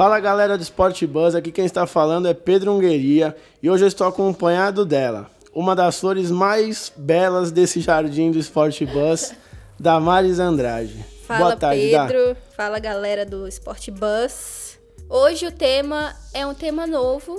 Fala galera do Sport Buzz, aqui quem está falando é Pedro Ungueria e hoje eu estou acompanhado dela, uma das flores mais belas desse jardim do Sport Buzz, Damares Andrade. Fala Boa tarde, Pedro, Dá. fala galera do Sport Buzz. Hoje o tema é um tema novo,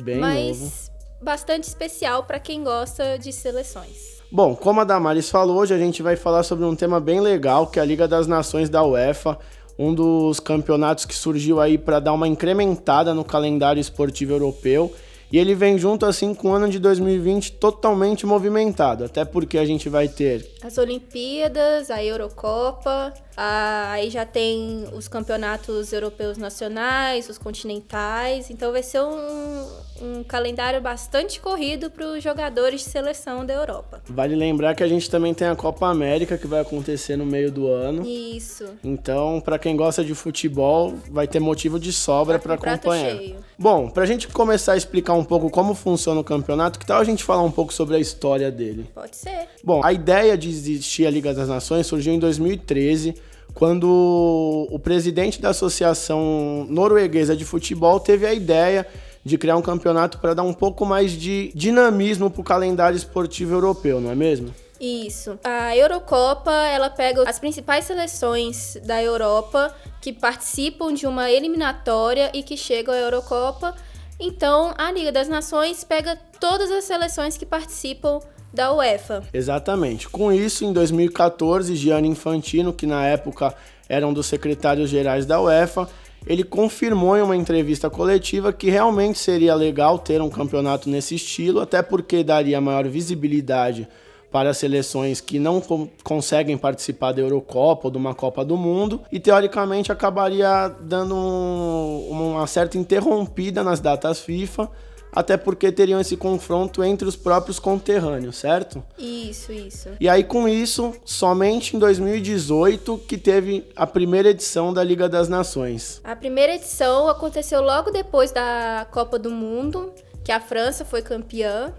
Bem mas novo. bastante especial para quem gosta de seleções. Bom, como a Damares falou, hoje a gente vai falar sobre um tema bem legal, que é a Liga das Nações da UEFA, um dos campeonatos que surgiu aí para dar uma incrementada no calendário esportivo europeu. E ele vem junto assim com o ano de 2020 totalmente movimentado, até porque a gente vai ter as Olimpíadas, a Eurocopa, a, aí já tem os campeonatos europeus nacionais, os continentais, então vai ser um, um calendário bastante corrido para os jogadores de seleção da Europa. Vale lembrar que a gente também tem a Copa América que vai acontecer no meio do ano. Isso. Então, para quem gosta de futebol, vai ter motivo de sobra para acompanhar. Cheio. Bom, para a gente começar a explicar um pouco como funciona o campeonato, que tal a gente falar um pouco sobre a história dele? Pode ser. Bom, a ideia de existir a Liga das Nações surgiu em 2013 quando o presidente da Associação Norueguesa de Futebol teve a ideia de criar um campeonato para dar um pouco mais de dinamismo para o calendário esportivo europeu, não é mesmo? Isso. A Eurocopa, ela pega as principais seleções da Europa que participam de uma eliminatória e que chegam à Eurocopa. Então, a Liga das Nações pega todas as seleções que participam da UEFA. Exatamente. Com isso, em 2014, Gianni Infantino, que na época era um dos secretários gerais da UEFA, ele confirmou em uma entrevista coletiva que realmente seria legal ter um campeonato nesse estilo, até porque daria maior visibilidade para seleções que não conseguem participar da Eurocopa ou de uma Copa do Mundo e teoricamente acabaria dando um, uma certa interrompida nas datas FIFA até porque teriam esse confronto entre os próprios conterrâneos, certo? Isso, isso. E aí com isso, somente em 2018 que teve a primeira edição da Liga das Nações. A primeira edição aconteceu logo depois da Copa do Mundo, que a França foi campeã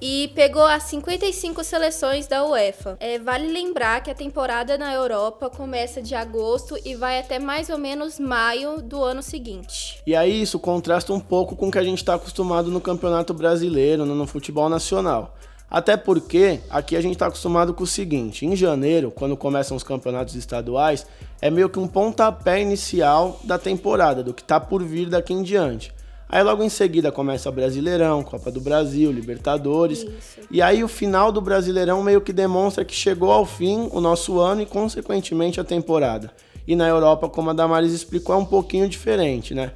e pegou as 55 seleções da UEFA. É, vale lembrar que a temporada na Europa começa de agosto e vai até mais ou menos maio do ano seguinte. E aí isso contrasta um pouco com o que a gente está acostumado no Campeonato Brasileiro, no futebol nacional. Até porque aqui a gente está acostumado com o seguinte: em janeiro, quando começam os campeonatos estaduais, é meio que um pontapé inicial da temporada, do que está por vir daqui em diante. Aí logo em seguida começa o Brasileirão, Copa do Brasil, Libertadores. Isso. E aí o final do Brasileirão meio que demonstra que chegou ao fim o nosso ano e consequentemente a temporada. E na Europa, como a Damaris explicou, é um pouquinho diferente, né?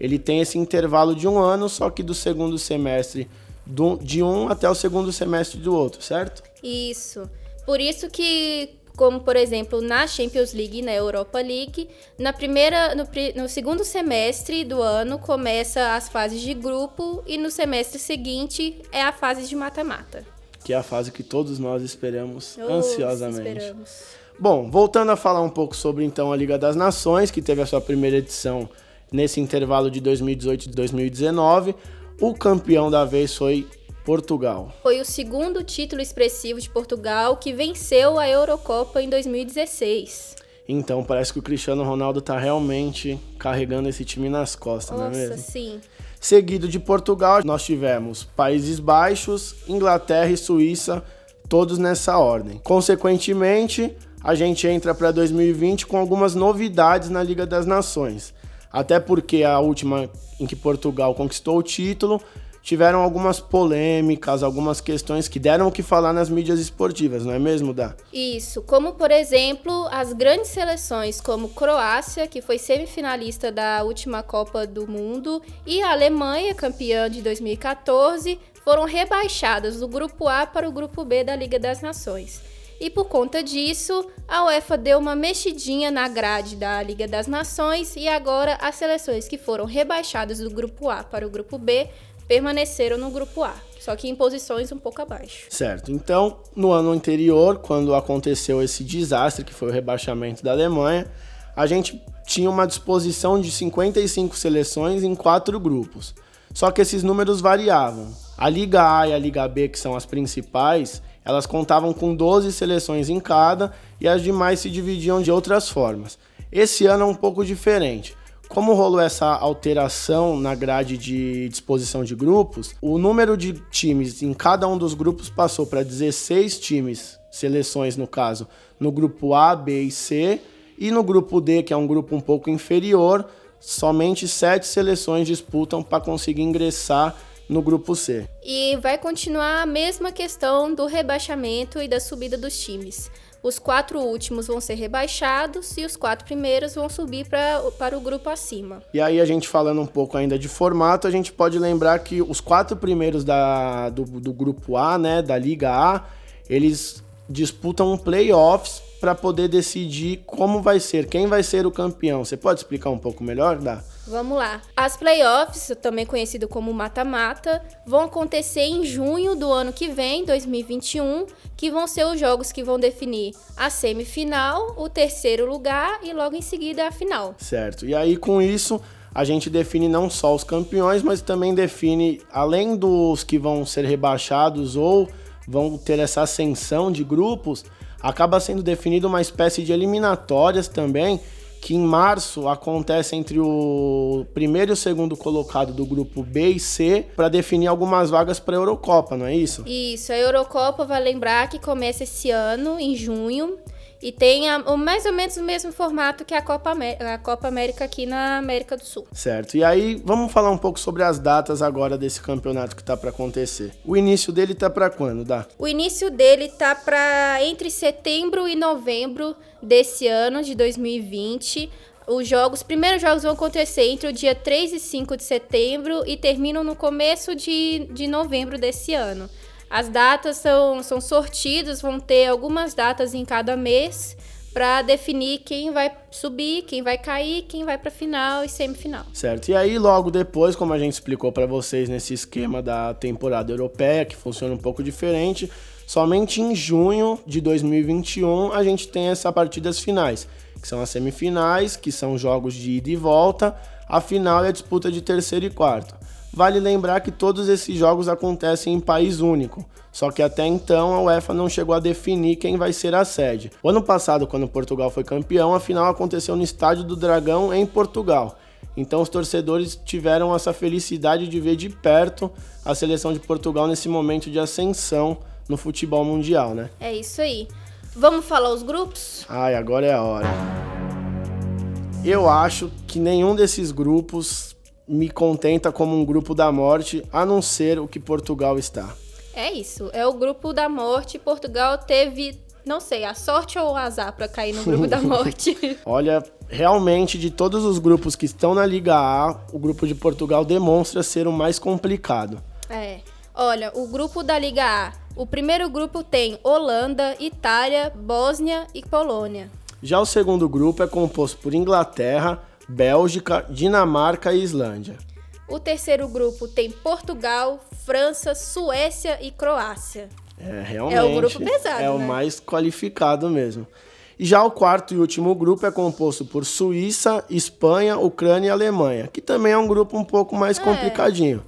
Ele tem esse intervalo de um ano, só que do segundo semestre do, de um até o segundo semestre do outro, certo? Isso. Por isso que como por exemplo na Champions League e na Europa League. Na primeira, no, no, segundo semestre do ano começa as fases de grupo e no semestre seguinte é a fase de mata-mata. Que é a fase que todos nós esperamos oh, ansiosamente. Esperamos. Bom, voltando a falar um pouco sobre então a Liga das Nações, que teve a sua primeira edição nesse intervalo de 2018 e 2019, o campeão da vez foi Portugal. Foi o segundo título expressivo de Portugal que venceu a Eurocopa em 2016. Então, parece que o Cristiano Ronaldo está realmente carregando esse time nas costas, Nossa, não é mesmo? sim. Seguido de Portugal, nós tivemos Países Baixos, Inglaterra e Suíça, todos nessa ordem. Consequentemente, a gente entra para 2020 com algumas novidades na Liga das Nações. Até porque a última em que Portugal conquistou o título tiveram algumas polêmicas, algumas questões que deram o que falar nas mídias esportivas, não é mesmo, Dá? Isso, como por exemplo, as grandes seleções como Croácia, que foi semifinalista da última Copa do Mundo, e a Alemanha, campeã de 2014, foram rebaixadas do grupo A para o grupo B da Liga das Nações. E por conta disso, a UEFA deu uma mexidinha na grade da Liga das Nações e agora as seleções que foram rebaixadas do grupo A para o grupo B permaneceram no grupo A, só que em posições um pouco abaixo. Certo. Então, no ano anterior, quando aconteceu esse desastre que foi o rebaixamento da Alemanha, a gente tinha uma disposição de 55 seleções em quatro grupos. Só que esses números variavam. A Liga A e a Liga B, que são as principais, elas contavam com 12 seleções em cada e as demais se dividiam de outras formas. Esse ano é um pouco diferente. Como rolou essa alteração na grade de disposição de grupos, o número de times em cada um dos grupos passou para 16 times, seleções no caso, no grupo A, B e C, e no grupo D, que é um grupo um pouco inferior, somente sete seleções disputam para conseguir ingressar no grupo C. E vai continuar a mesma questão do rebaixamento e da subida dos times. Os quatro últimos vão ser rebaixados e os quatro primeiros vão subir pra, para o grupo acima. E aí, a gente falando um pouco ainda de formato, a gente pode lembrar que os quatro primeiros da, do, do grupo A, né, da Liga A, eles disputam playoffs para poder decidir como vai ser, quem vai ser o campeão. Você pode explicar um pouco melhor, Dá? Vamos lá. As playoffs, também conhecido como mata-mata, vão acontecer em junho do ano que vem, 2021, que vão ser os jogos que vão definir a semifinal, o terceiro lugar e logo em seguida a final. Certo. E aí com isso, a gente define não só os campeões, mas também define além dos que vão ser rebaixados ou vão ter essa ascensão de grupos, acaba sendo definido uma espécie de eliminatórias também que em março acontece entre o primeiro e o segundo colocado do grupo B e C para definir algumas vagas para a Eurocopa, não é isso? Isso, a Eurocopa vai lembrar que começa esse ano, em junho, e tem a, o, mais ou menos o mesmo formato que a Copa, a Copa América aqui na América do Sul. Certo. E aí, vamos falar um pouco sobre as datas agora desse campeonato que tá para acontecer. O início dele tá para quando, Dá? O início dele tá para entre setembro e novembro desse ano de 2020. Os jogos, os primeiros jogos vão acontecer entre o dia 3 e 5 de setembro e terminam no começo de, de novembro desse ano. As datas são, são sortidas, vão ter algumas datas em cada mês para definir quem vai subir, quem vai cair, quem vai para final e semifinal. Certo. E aí logo depois, como a gente explicou para vocês nesse esquema da temporada europeia, que funciona um pouco diferente, somente em junho de 2021 a gente tem essas partidas finais, que são as semifinais, que são jogos de ida e volta, a final é a disputa de terceiro e quarto. Vale lembrar que todos esses jogos acontecem em país único, só que até então a UEFA não chegou a definir quem vai ser a sede. O ano passado, quando Portugal foi campeão, a final aconteceu no Estádio do Dragão, em Portugal. Então os torcedores tiveram essa felicidade de ver de perto a seleção de Portugal nesse momento de ascensão no futebol mundial, né? É isso aí. Vamos falar os grupos? Ai, agora é a hora. Eu acho que nenhum desses grupos me contenta como um grupo da morte, a não ser o que Portugal está. É isso, é o grupo da morte. Portugal teve, não sei, a sorte ou o azar para cair no grupo da morte. Olha, realmente de todos os grupos que estão na Liga A, o grupo de Portugal demonstra ser o mais complicado. É. Olha, o grupo da Liga A, o primeiro grupo tem Holanda, Itália, Bósnia e Polônia. Já o segundo grupo é composto por Inglaterra, Bélgica, Dinamarca e Islândia. O terceiro grupo tem Portugal, França, Suécia e Croácia. É, realmente. É o grupo pesado. É né? o mais qualificado mesmo. E já o quarto e último grupo é composto por Suíça, Espanha, Ucrânia e Alemanha, que também é um grupo um pouco mais é. complicadinho.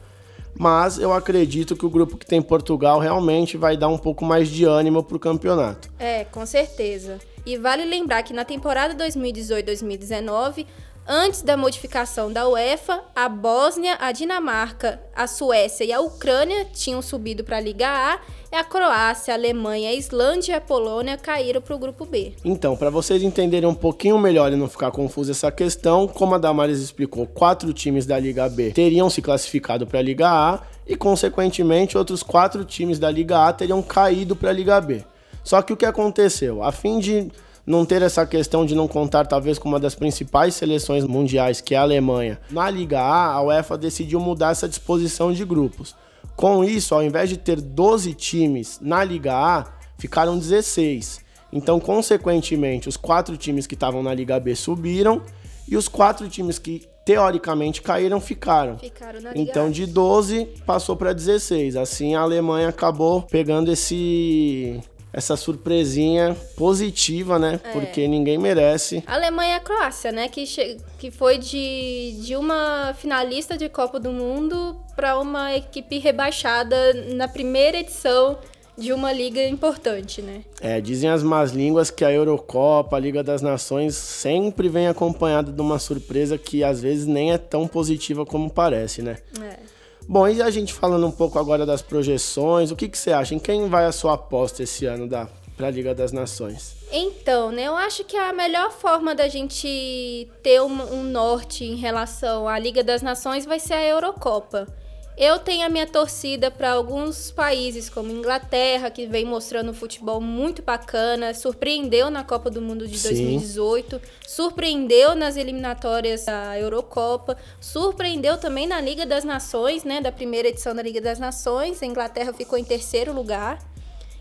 Mas eu acredito que o grupo que tem Portugal realmente vai dar um pouco mais de ânimo para o campeonato. É, com certeza. E vale lembrar que na temporada 2018-2019 Antes da modificação da UEFA, a Bósnia, a Dinamarca, a Suécia e a Ucrânia tinham subido para a Liga A e a Croácia, a Alemanha, a Islândia e a Polônia caíram para o grupo B. Então, para vocês entenderem um pouquinho melhor e não ficar confuso essa questão, como a Damares explicou, quatro times da Liga B teriam se classificado para a Liga A e, consequentemente, outros quatro times da Liga A teriam caído para a Liga B. Só que o que aconteceu? A fim de não ter essa questão de não contar talvez com uma das principais seleções mundiais, que é a Alemanha. Na Liga A, a UEFA decidiu mudar essa disposição de grupos. Com isso, ao invés de ter 12 times na Liga A, ficaram 16. Então, consequentemente, os quatro times que estavam na Liga B subiram e os quatro times que teoricamente caíram ficaram. Ficaram na Liga Então, de 12 passou para 16. Assim, a Alemanha acabou pegando esse essa surpresinha positiva, né? É. Porque ninguém merece. A Alemanha e a Croácia, né? Que, que foi de, de uma finalista de Copa do Mundo para uma equipe rebaixada na primeira edição de uma liga importante, né? É, dizem as más línguas que a Eurocopa, a Liga das Nações, sempre vem acompanhada de uma surpresa que às vezes nem é tão positiva como parece, né? É. Bom, e a gente falando um pouco agora das projeções, o que, que você acha? Em quem vai a sua aposta esse ano da, pra Liga das Nações? Então, né, eu acho que a melhor forma da gente ter um, um norte em relação à Liga das Nações vai ser a Eurocopa. Eu tenho a minha torcida para alguns países, como Inglaterra, que vem mostrando um futebol muito bacana, surpreendeu na Copa do Mundo de Sim. 2018, surpreendeu nas eliminatórias da Eurocopa, surpreendeu também na Liga das Nações, né, da primeira edição da Liga das Nações. A Inglaterra ficou em terceiro lugar.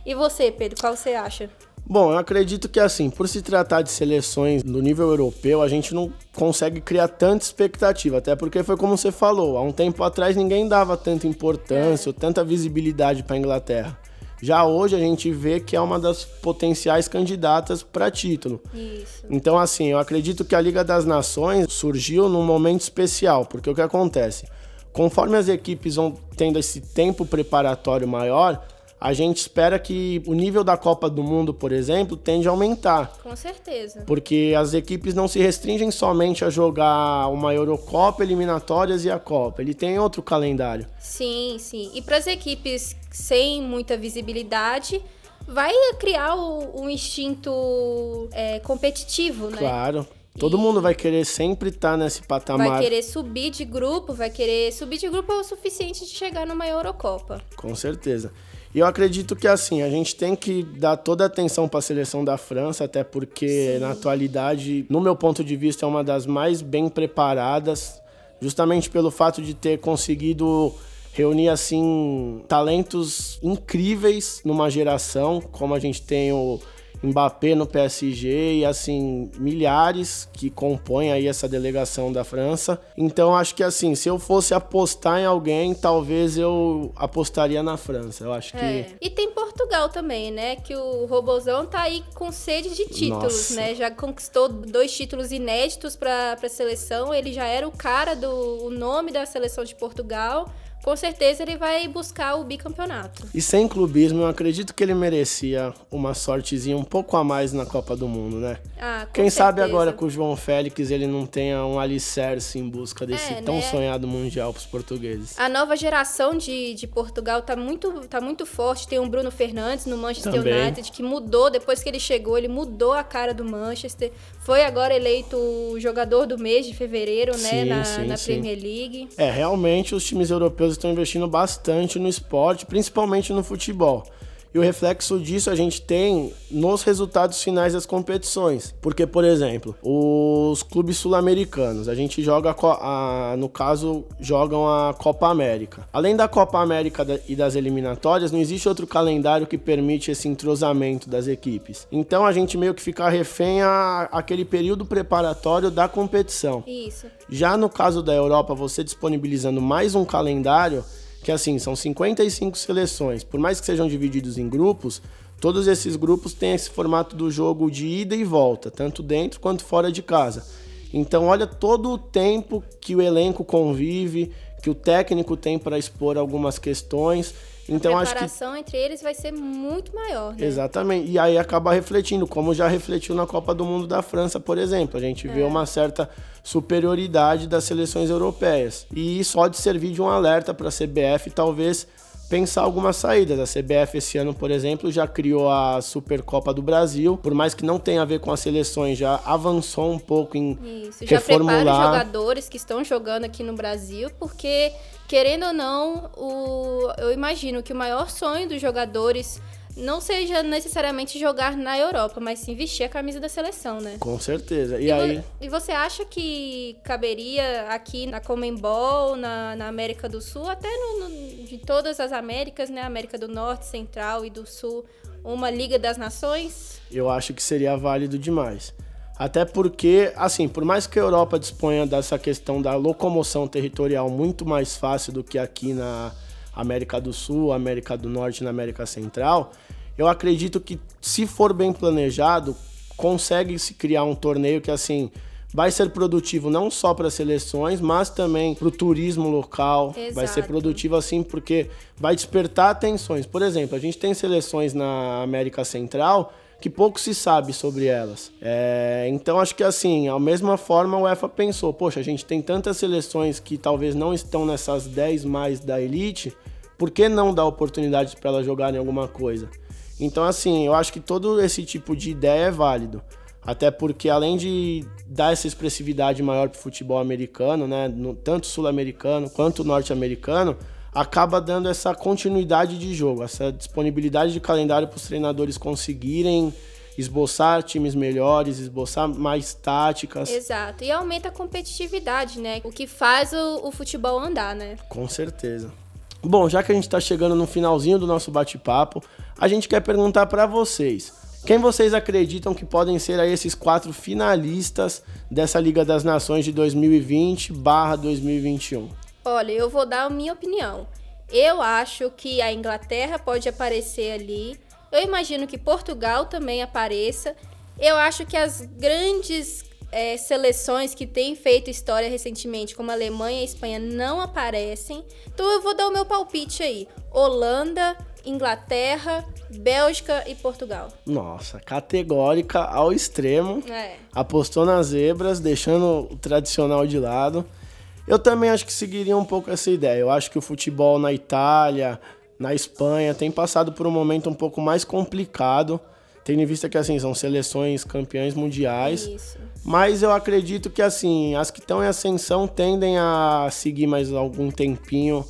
E você, Pedro, qual você acha? Bom, eu acredito que assim, por se tratar de seleções no nível europeu, a gente não consegue criar tanta expectativa, até porque foi como você falou, há um tempo atrás ninguém dava tanta importância ou tanta visibilidade para a Inglaterra. Já hoje a gente vê que é uma das potenciais candidatas para título. Isso. Então, assim, eu acredito que a Liga das Nações surgiu num momento especial, porque o que acontece? Conforme as equipes vão tendo esse tempo preparatório maior, a gente espera que o nível da Copa do Mundo, por exemplo, tende a aumentar. Com certeza. Porque as equipes não se restringem somente a jogar uma Eurocopa, eliminatórias e a Copa. Ele tem outro calendário. Sim, sim. E para as equipes sem muita visibilidade, vai criar o, o instinto é, competitivo, né? Claro. Todo E- mundo vai querer sempre estar nesse patamar. Vai querer subir de grupo, vai querer subir de grupo é o suficiente de chegar numa Eurocopa. Com certeza. E eu acredito que assim, a gente tem que dar toda a atenção para a seleção da França, até porque na atualidade, no meu ponto de vista, é uma das mais bem preparadas, justamente pelo fato de ter conseguido reunir assim talentos incríveis numa geração, como a gente tem o Mbappé no PSG e assim milhares que compõem aí essa delegação da França. Então acho que assim, se eu fosse apostar em alguém, talvez eu apostaria na França. Eu acho que É. E tem Portugal também, né? Que o Robozão tá aí com sede de títulos, Nossa. né? Já conquistou dois títulos inéditos para a seleção. Ele já era o cara do o nome da seleção de Portugal. Com certeza ele vai buscar o bicampeonato. e sem clubismo, eu acredito que ele merecia uma sortezinha um pouco a mais na Copa do Mundo, né? Ah, com Quem sabe certeza. agora com o João Félix ele não tenha um alicerce em busca desse É, tão né? sonhado mundial para os portugueses. A nova geração de, de Portugal tá muito, tá muito forte. Tem o Bruno Fernandes no Manchester Também. United, que mudou, depois que ele chegou, ele mudou a cara do Manchester. Foi agora eleito o jogador do mês de fevereiro, né, Sim, na, sim, na. Premier League. É, realmente os times europeus estão investindo bastante no esporte, principalmente no futebol. E o reflexo disso a gente tem nos resultados finais das competições. Porque, por exemplo, os clubes sul-americanos, a gente joga, a no caso, jogam a Copa América. Além da Copa América e das eliminatórias, não existe outro calendário que permite esse entrosamento das equipes. Então a gente meio que fica refém a, aquele período preparatório da competição. Isso. Já no caso da Europa, você disponibilizando mais um calendário, que assim, são 55 seleções, por mais que sejam divididos em grupos, todos esses grupos têm esse formato do jogo de ida e volta, tanto dentro quanto fora de casa. Então, olha todo o tempo que o elenco convive, que o técnico tem para expor algumas questões. Então, a acho que entre eles vai ser muito maior, né? Exatamente. E aí acaba refletindo, como já refletiu na Copa do Mundo da França, por exemplo. A gente vê uma certa superioridade das seleções europeias. E isso pode servir de um alerta para a CBF, talvez pensar algumas saídas. A CBF esse ano, por exemplo, já criou a Supercopa do Brasil, por mais que não tenha a ver com as seleções, já avançou um pouco em Isso, já prepara os reformular. jogadores que estão jogando aqui no Brasil, porque, querendo ou não, o, eu imagino que o maior sonho dos jogadores não seja necessariamente jogar na Europa, mas sim vestir a camisa da seleção, né? Com certeza. E, E, vo- aí, e você acha que caberia aqui na Comembol, na, na América do Sul, até no, no- de todas as Américas, né? América do Norte, Central e do Sul, uma Liga das Nações? eu acho que seria válido demais. Até porque, assim, por mais que a Europa disponha dessa questão da locomoção territorial muito mais fácil do que aqui na América do Sul, América do Norte e na América Central, eu acredito que, se for bem planejado, consegue se criar um torneio que, assim, vai ser produtivo não só para as seleções, mas também para o turismo local. Exato. Vai ser produtivo assim porque vai despertar atenções. Por exemplo, a gente tem seleções na América Central que pouco se sabe sobre elas. É, então acho que assim, a mesma forma o UEFA pensou, poxa, a gente tem tantas seleções que talvez não estão nessas 10 mais da elite, por que não dar oportunidade para elas jogarem alguma coisa? Então assim, eu acho que todo esse tipo de ideia é válido. Até porque além de dar essa expressividade maior para o futebol americano, né, no, tanto sul-americano quanto norte-americano, acaba dando essa continuidade de jogo, essa disponibilidade de calendário para os treinadores conseguirem esboçar times melhores, esboçar mais táticas. Exato. E aumenta a competitividade, né? O que faz o, o futebol andar, né? Com certeza. Bom, já que a gente está chegando no finalzinho do nosso bate-papo, a gente quer perguntar para vocês. Quem vocês acreditam que podem ser aí esses quatro finalistas dessa Liga das Nações de 2020/2021? Olha, eu vou dar a minha opinião. Eu acho que a Inglaterra pode aparecer ali. Eu imagino que Portugal também apareça. Eu acho que as grandes é, seleções que têm feito história recentemente, como a Alemanha e a Espanha, não aparecem. Então eu vou dar o meu palpite aí: Holanda, Inglaterra, Bélgica e Portugal. Nossa, categórica ao extremo. É. Apostou nas zebras, deixando o tradicional de lado. Eu também acho que seguiria um pouco essa ideia. Eu acho que o futebol na Itália, na Espanha, tem passado por um momento um pouco mais complicado, tendo em vista que assim são seleções campeãs mundiais. Isso. Mas eu acredito que assim, as que estão em ascensão tendem a seguir mais algum tempinho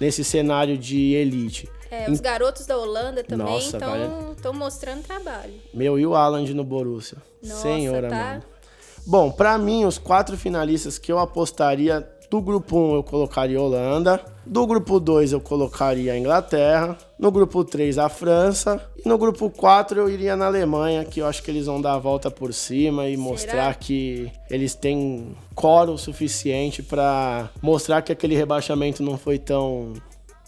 nesse cenário de elite. É, os garotos da Holanda também estão mostrando trabalho. Meu, e o Haaland no Borussia? Nossa, Senhora, tá? mano. Bom, pra mim, os quatro finalistas que eu apostaria do grupo 1 eu colocaria Holanda, do grupo 2 eu colocaria a Inglaterra, no grupo 3 a França e no grupo 4 eu iria na Alemanha, que eu acho que eles vão dar a volta por cima e mostrar que eles têm coro suficiente pra mostrar que aquele rebaixamento não foi tão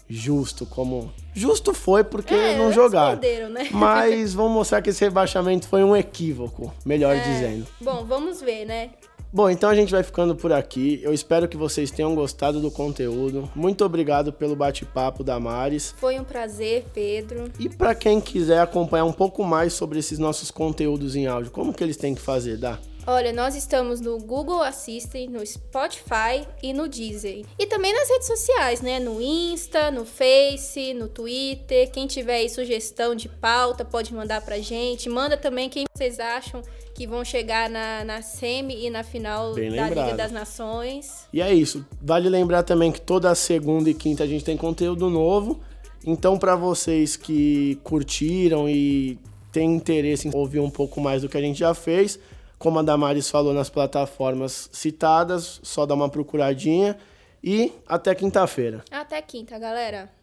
justo como justo foi porque É, não jogaram. né? Mas vamos mostrar que esse rebaixamento foi um equívoco, melhor É. dizendo. Bom, vamos ver, né? Bom, então a gente vai ficando por aqui. Eu espero que vocês tenham gostado do conteúdo. Muito obrigado pelo bate-papo da Maris. Foi um prazer, Pedro. E para quem quiser acompanhar um pouco mais sobre esses nossos conteúdos em áudio, como que eles têm que fazer, Dá? Olha, nós estamos no Google Assistant, no Spotify e no Deezer. E também nas redes sociais, né? No Insta, no Face, no Twitter. Quem tiver aí sugestão de pauta, pode mandar pra gente. Manda também quem vocês acham que vão chegar na, na semi e na final Bem da Liga lembrado. das Nações. E é isso. Vale lembrar também que toda segunda e quinta a gente tem conteúdo novo. Então, para vocês que curtiram e têm interesse em ouvir um pouco mais do que a gente já fez, como a Damares falou nas plataformas citadas, só dá uma procuradinha e até quinta-feira. Até quinta, galera.